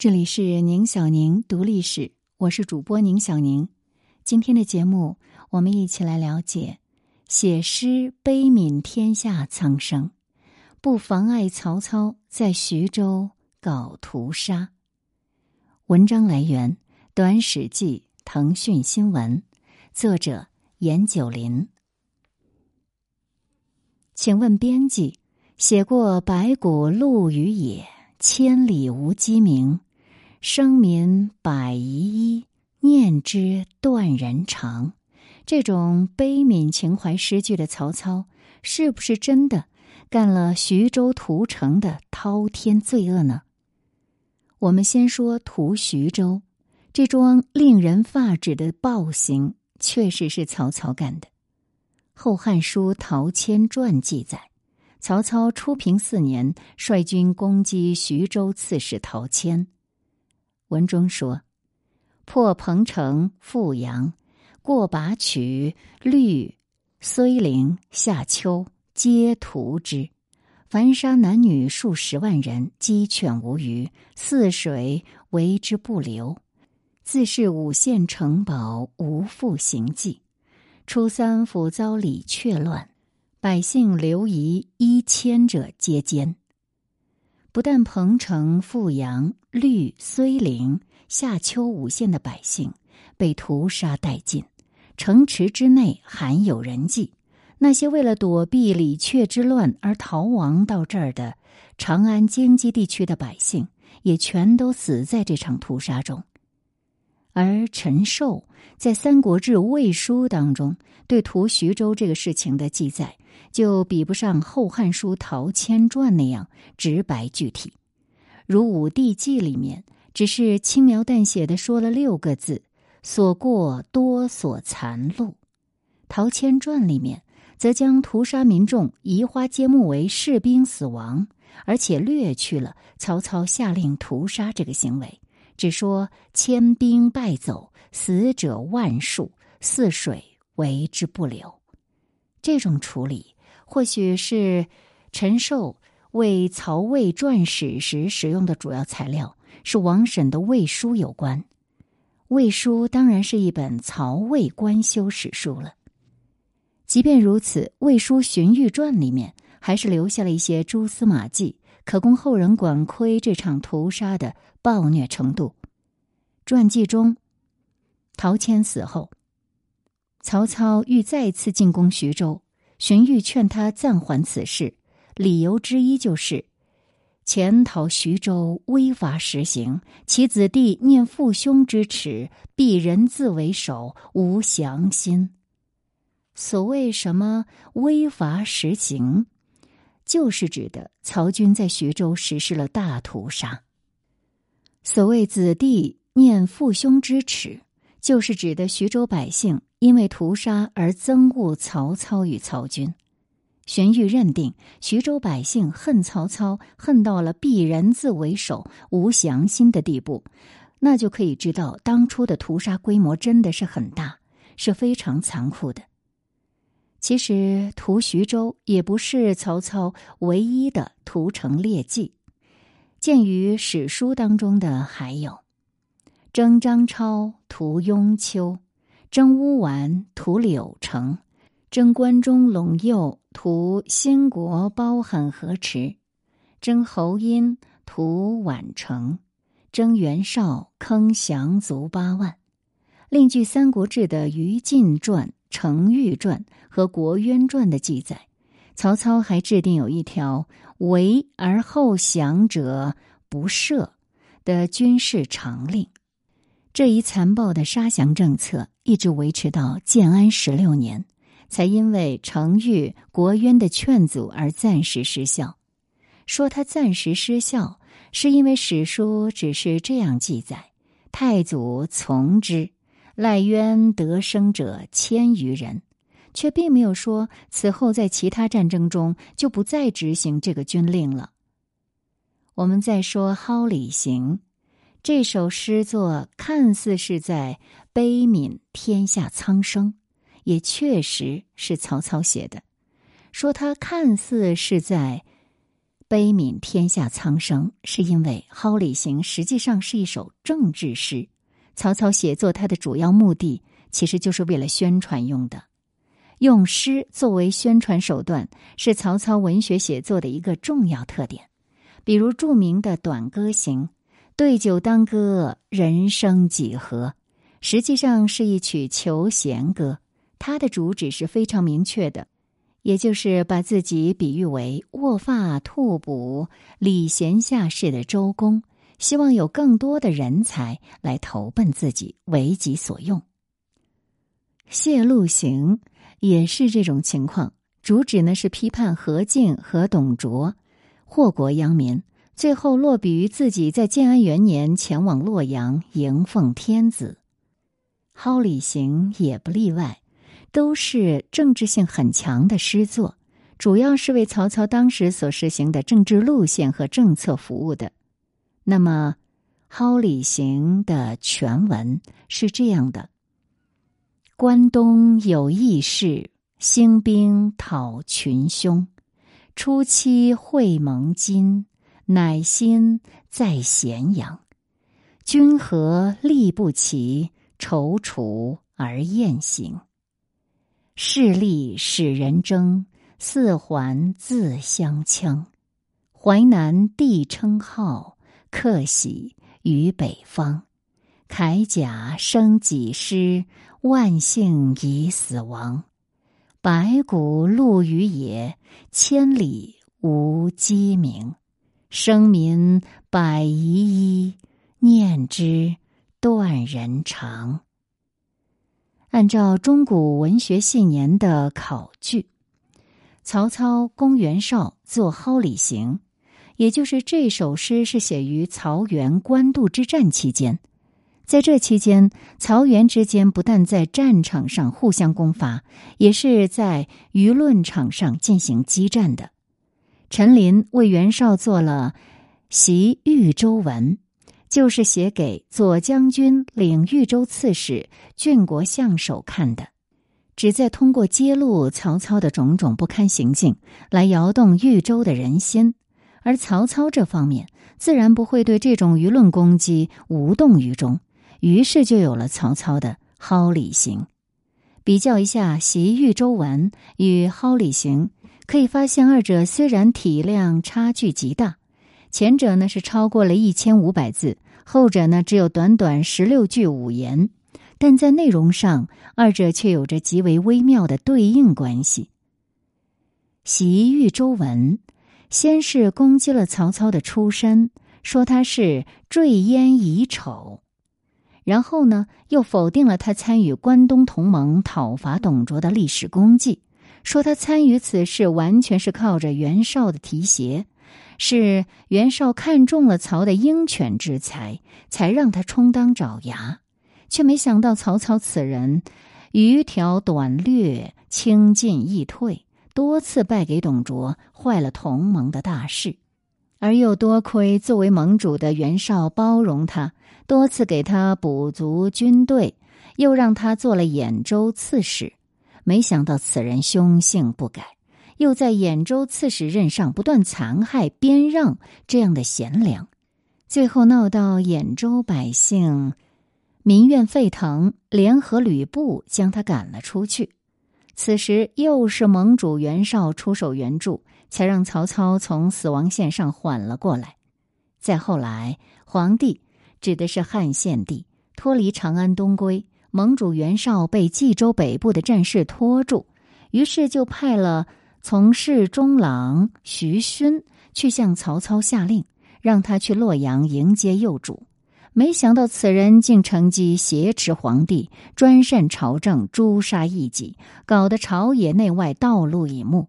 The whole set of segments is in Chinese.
这里是宁小宁读历史，我是主播宁小宁。今天的节目，我们一起来了解写诗悲悯天下苍生，不妨碍曹操在徐州搞屠杀。文章来源《短史记》腾讯新闻，作者严九林。请问编辑，写过“白骨露于野，千里无鸡鸣”。生民百遗一，念之断人肠。这种悲悯情怀诗句的曹操，是不是真的干了徐州屠城的滔天罪恶呢？我们先说屠徐州，这桩令人发指的暴行，确实是曹操干的。《后汉书·陶谦传》记载，曹操初平四年，率军攻击徐州刺史陶谦。文中说：“破彭城、富阳，过拔渠、绿、睢陵、夏丘，皆屠之。凡杀男女数十万人，鸡犬无余，泗水为之不流。自是五县城堡无复行迹。初三府遭李榷乱，百姓流移一千者，皆奸。”不但彭城、富阳、绿、睢陵、夏丘五县的百姓被屠杀殆尽，城池之内罕有人迹。那些为了躲避李榷之乱而逃亡到这儿的长安京畿地区的百姓，也全都死在这场屠杀中。而陈寿在《三国志·魏书》当中对屠徐州这个事情的记载。就比不上《后汉书·陶谦传》那样直白具体，如《武帝纪》里面只是轻描淡写的说了六个字：“所过多所残戮。”《陶谦传》里面则将屠杀民众移花接木为士兵死亡，而且略去了曹操下令屠杀这个行为，只说千兵败走，死者万数，泗水为之不流。这种处理。或许是陈寿为曹魏撰史时使用的主要材料是王审的《魏书》有关，《魏书》当然是一本曹魏官修史书了。即便如此，《魏书·荀彧传》里面还是留下了一些蛛丝马迹，可供后人管窥这场屠杀的暴虐程度。传记中，陶谦死后，曹操欲再次进攻徐州。荀彧劝他暂缓此事，理由之一就是潜逃徐州，威罚实行，其子弟念父兄之耻，必人自为首，无降心。所谓什么威罚实行，就是指的曹军在徐州实施了大屠杀。所谓子弟念父兄之耻。就是指的徐州百姓因为屠杀而憎恶曹操与曹军，荀彧认定徐州百姓恨曹操恨到了必人自为首、无降心的地步，那就可以知道当初的屠杀规模真的是很大，是非常残酷的。其实屠徐州也不是曹操唯一的屠城劣迹，鉴于史书当中的还有。征张超屠雍丘，征乌丸屠柳城，征关中陇右屠兴国包罕河池，征侯音屠宛城，征袁绍坑降卒八万。另据《三国志》的于禁传、程昱传和国渊传的记载，曹操还制定有一条“围而后降者不赦”的军事常令。这一残暴的杀降政策一直维持到建安十六年，才因为程昱、国渊的劝阻而暂时失效。说他暂时失效，是因为史书只是这样记载：太祖从之，赖渊得生者千余人，却并没有说此后在其他战争中就不再执行这个军令了。我们再说蒿里行。这首诗作看似是在悲悯天下苍生，也确实是曹操写的。说他看似是在悲悯天下苍生，是因为《蒿里行》实际上是一首政治诗。曹操写作它的主要目的，其实就是为了宣传用的。用诗作为宣传手段，是曹操文学写作的一个重要特点。比如著名的《短歌行》，“对酒当歌，人生几何”，实际上是一曲求贤歌。它的主旨是非常明确的。也就是把自己比喻为卧发吐哺、礼贤下士的周公，希望有更多的人才来投奔自己，为己所用。谢路行也是这种情况，主旨呢是批判何进和董卓祸国殃民，最后落笔于自己在建安元年前往洛阳迎奉天子。蒿里行也不例外。都是政治性很强的诗作，主要是为曹操当时所实行的政治路线和政策服务的。那么，《蒿里行》的全文是这样的：关东有义士，兴兵讨群凶。初期会盟金，乃心在咸阳。君何力不齐，踌躇而雁行。势力使人争，四环自相呛。淮南地称号，客喜于北方。铠甲生几师，万姓已死亡。白骨露于野，千里无鸡鸣。生民百遗一，念之断人肠。按照中古文学系年的考据，曹操攻袁绍作《蒿里行》，也就是这首诗是写于曹袁官渡之战期间。在这期间，曹袁之间不但在战场上互相攻伐，也是在舆论场上进行激战的。陈琳为袁绍做了《袭豫州文》。就是写给左将军领豫州刺史郡国相守看的，旨在通过揭露曹操的种种不堪行径，来摇动豫州的人心。而曹操这方面自然不会对这种舆论攻击无动于衷，于是就有了曹操的《蒿里行》。比较一下《袭豫州文》与《蒿里行》，可以发现二者虽然体量差距极大。前者呢是超过了一千五百字，后者呢只有短短十六句五言，但在内容上，二者却有着极为微妙的对应关系。袭豫州文，先是攻击了曹操的出身，说他是坠烟遗丑；然后呢，又否定了他参与关东同盟讨伐董卓的历史功绩，说他参与此事完全是靠着袁绍的提携。是袁绍看中了曹的鹰犬之才，才让他充当爪牙，却没想到曹操此人余条短略，轻进易退，多次败给董卓，坏了同盟的大事。而又多亏作为盟主的袁绍包容他，多次给他补足军队，又让他做了兖州刺史。没想到此人凶性不改。又在兖州刺史任上不断残害、边让这样的贤良，最后闹到兖州百姓民怨沸腾，联合吕布将他赶了出去。此时又是盟主袁绍出手援助，才让曹操从死亡线上缓了过来。再后来，皇帝指的是汉献帝脱离长安东归，盟主袁绍被冀州北部的战事拖住，于是就派了。从事中郎徐勋去向曹操下令，让他去洛阳迎接幼主。没想到此人竟乘机挟持皇帝，专擅朝政，诛杀异己，搞得朝野内外道路以目。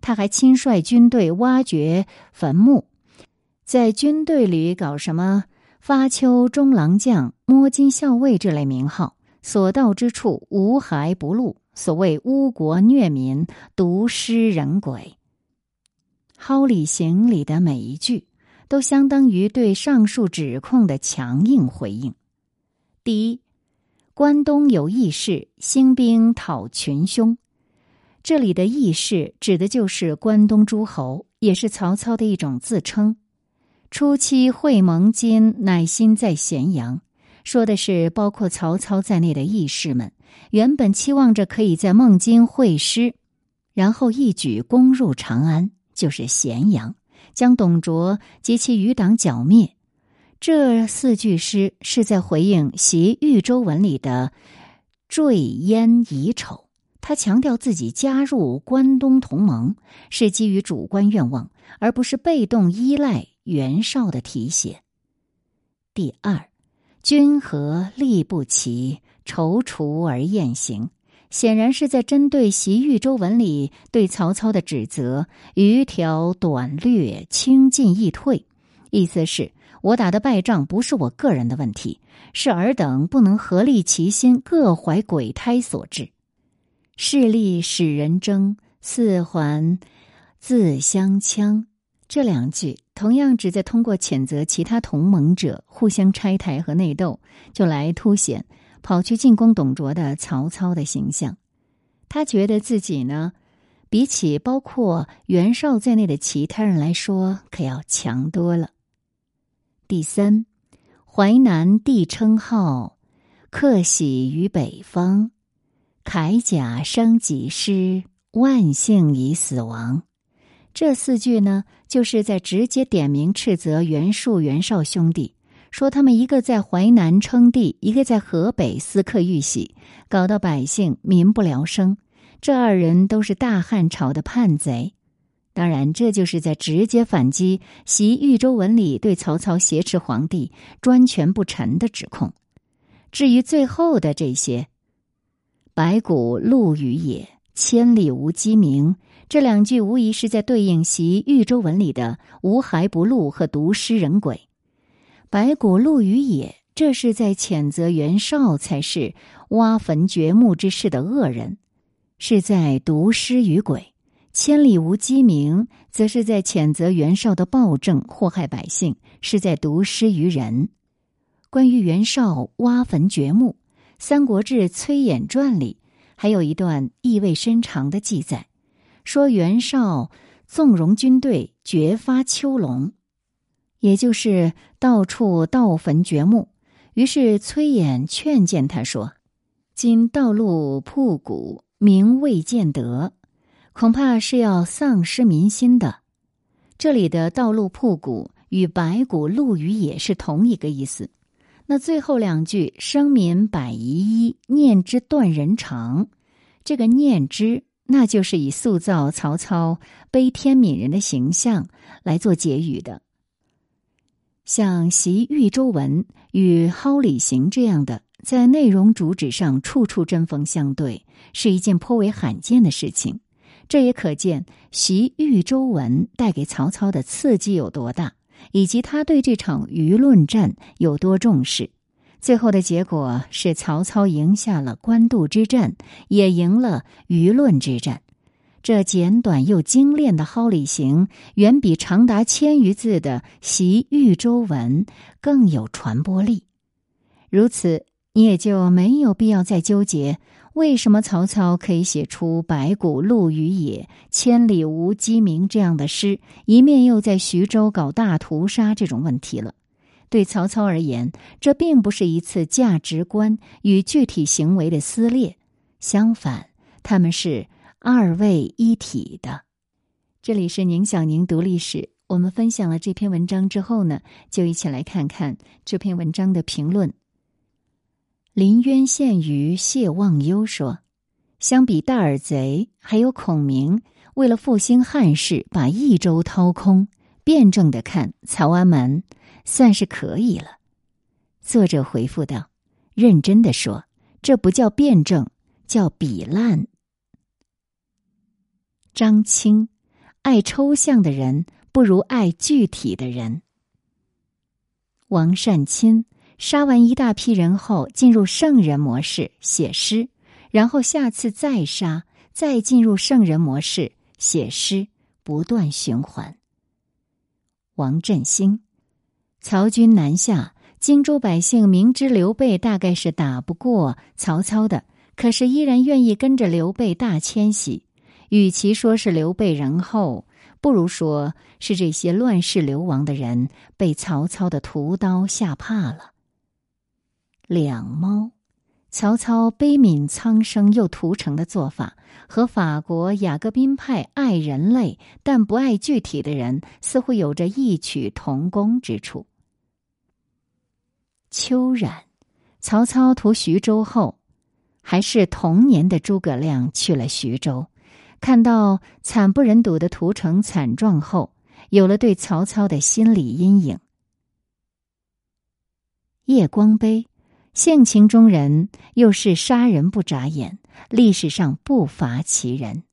他还亲率军队挖掘坟墓，在军队里搞什么发丘中郎将、摸金校尉这类名号，所到之处无骸不露。所谓污国虐民、毒尸人鬼，《蒿里行》里的每一句都相当于对上述指控的强硬回应。第一，关东有义士兴兵讨群凶，这里的义士指的就是关东诸侯，也是曹操的一种自称。初期会盟今乃心在咸阳，说的是包括曹操在内的义士们，原本期望着可以在孟津会师，然后一举攻入长安，就是咸阳，将董卓及其余党剿灭。这四句诗是在回应《袭豫州文》里的“坠烟遗丑”。他强调自己加入关东同盟是基于主观愿望，而不是被动依赖袁绍的提携。第二，君和力不齐，踌躇而雁行，显然是在针对《习豫州文》里对曹操的指责：“余条短略，轻进易退。”意思是我打的败仗不是我个人的问题，是尔等不能合力齐心，各怀鬼胎所致。势力使人争，四环自相枪。这两句同样旨在通过谴责其他同盟者互相拆台和内斗，就来凸显跑去进攻董卓的曹操的形象。他觉得自己呢，比起包括袁绍在内的其他人来说，可要强多了。第三，淮南帝称号，克喜于北方。铠甲生己尸，万幸已死亡。这四句呢，就是在直接点名斥责袁术、袁绍兄弟，说他们一个在淮南称帝，一个在河北私刻玉玺，搞到百姓民不聊生。这二人都是大汉朝的叛贼。当然，这就是在直接反击《袭豫州文》里对曹操挟持皇帝、专权不臣的指控。至于最后的这些，白骨露于野，千里无鸡鸣。这两句无疑是在对应《袭豫州文》里的“无骸不露”和“毒尸人鬼”。白骨露于野，这是在谴责袁绍才是挖坟掘墓之事的恶人，是在毒尸于鬼；千里无鸡鸣，则是在谴责袁绍的暴政祸害百姓，是在毒尸于人。关于袁绍挖坟掘墓。《三国志·崔琰传》里还有一段意味深长的记载，说袁绍纵容军队掘发丘窿，也就是到处盗坟掘墓。于是崔琰劝谏他说：“今道路铺谷，名未见得，恐怕是要丧失民心的。”这里的“道路铺谷”与“白骨露于野”是同一个意思。那最后两句“生民百遗一，念之断人肠”，这个“念之”那就是以塑造曹操悲天悯人的形象来做结语的。像《习豫州文》与《蒿里行》这样的，在内容主旨上处处针锋相对，是一件颇为罕见的事情。这也可见《习豫州文》带给曹操的刺激有多大。以及他对这场舆论战有多重视，最后的结果是曹操赢下了官渡之战，也赢了舆论之战。这简短又精炼的蒿里行，远比长达千余字的习豫州文更有传播力。如此，你也就没有必要再纠结。为什么曹操可以写出“白骨露于野，千里无鸡鸣”这样的诗，一面又在徐州搞大屠杀这种问题了？对曹操而言，这并不是一次价值观与具体行为的撕裂，相反，他们是二位一体的。这里是宁小宁读历史，我们分享了这篇文章之后呢，就一起来看看这篇文章的评论。临渊县于谢忘忧说：“相比大耳贼，还有孔明为了复兴汉室，把益州掏空。辩证的看，曹安门算是可以了。”作者回复道：“认真的说，这不叫辩证，叫比烂。”张青，爱抽象的人不如爱具体的人。王善钦。杀完一大批人后，进入圣人模式写诗，然后下次再杀，再进入圣人模式写诗，不断循环。王振兴，曹军南下，荆州百姓明知刘备大概是打不过曹操的，可是依然愿意跟着刘备大迁徙。与其说是刘备仁厚，不如说是这些乱世流亡的人被曹操的屠刀吓怕了。两猫，曹操悲悯苍生又屠城的做法，和法国雅各宾派爱人类但不爱具体的人，似乎有着异曲同工之处。秋冉，曹操屠徐州后，还是同年的诸葛亮去了徐州。看到惨不忍睹的屠城惨状后，有了对曹操的心理阴影。夜光杯，性情中人，又是杀人不眨眼，历史上不乏其人。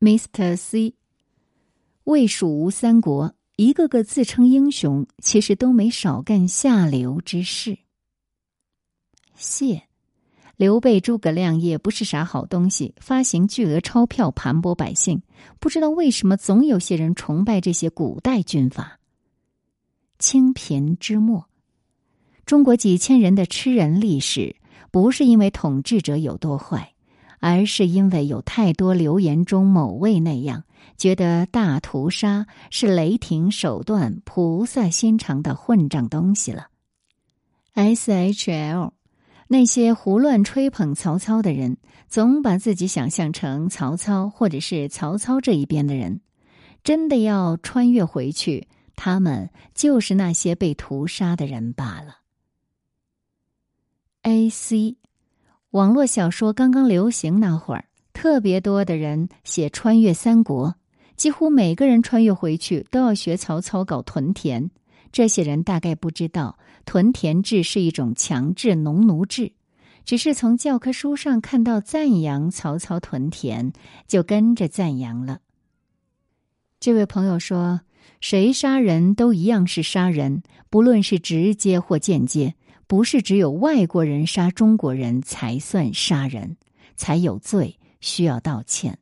Mr. C，魏蜀吴三国，一个个自称英雄，其实都没少干下流之事。谢。刘备、诸葛亮也不是啥好东西，发行巨额钞票盘剥百姓。不知道为什么，总有些人崇拜这些古代军阀。清贫之末，中国几千人的吃人历史，不是因为统治者有多坏，而是因为有太多留言中某位那样觉得大屠杀是雷霆手段、菩萨心肠的混账东西了。S H L。那些胡乱吹捧曹操的人，总把自己想象成曹操，或者是曹操这一边的人。真的要穿越回去，他们就是那些被屠杀的人罢了。A C，网络小说刚刚流行那会儿，特别多的人写穿越三国，几乎每个人穿越回去都要学曹操搞屯田。这些人大概不知道。屯田制是一种强制农奴制，只是从教科书上看到赞扬曹操屯田，就跟着赞扬了。这位朋友说：“谁杀人都一样是杀人，不论是直接或间接，不是只有外国人杀中国人才算杀人，才有罪，需要道歉。”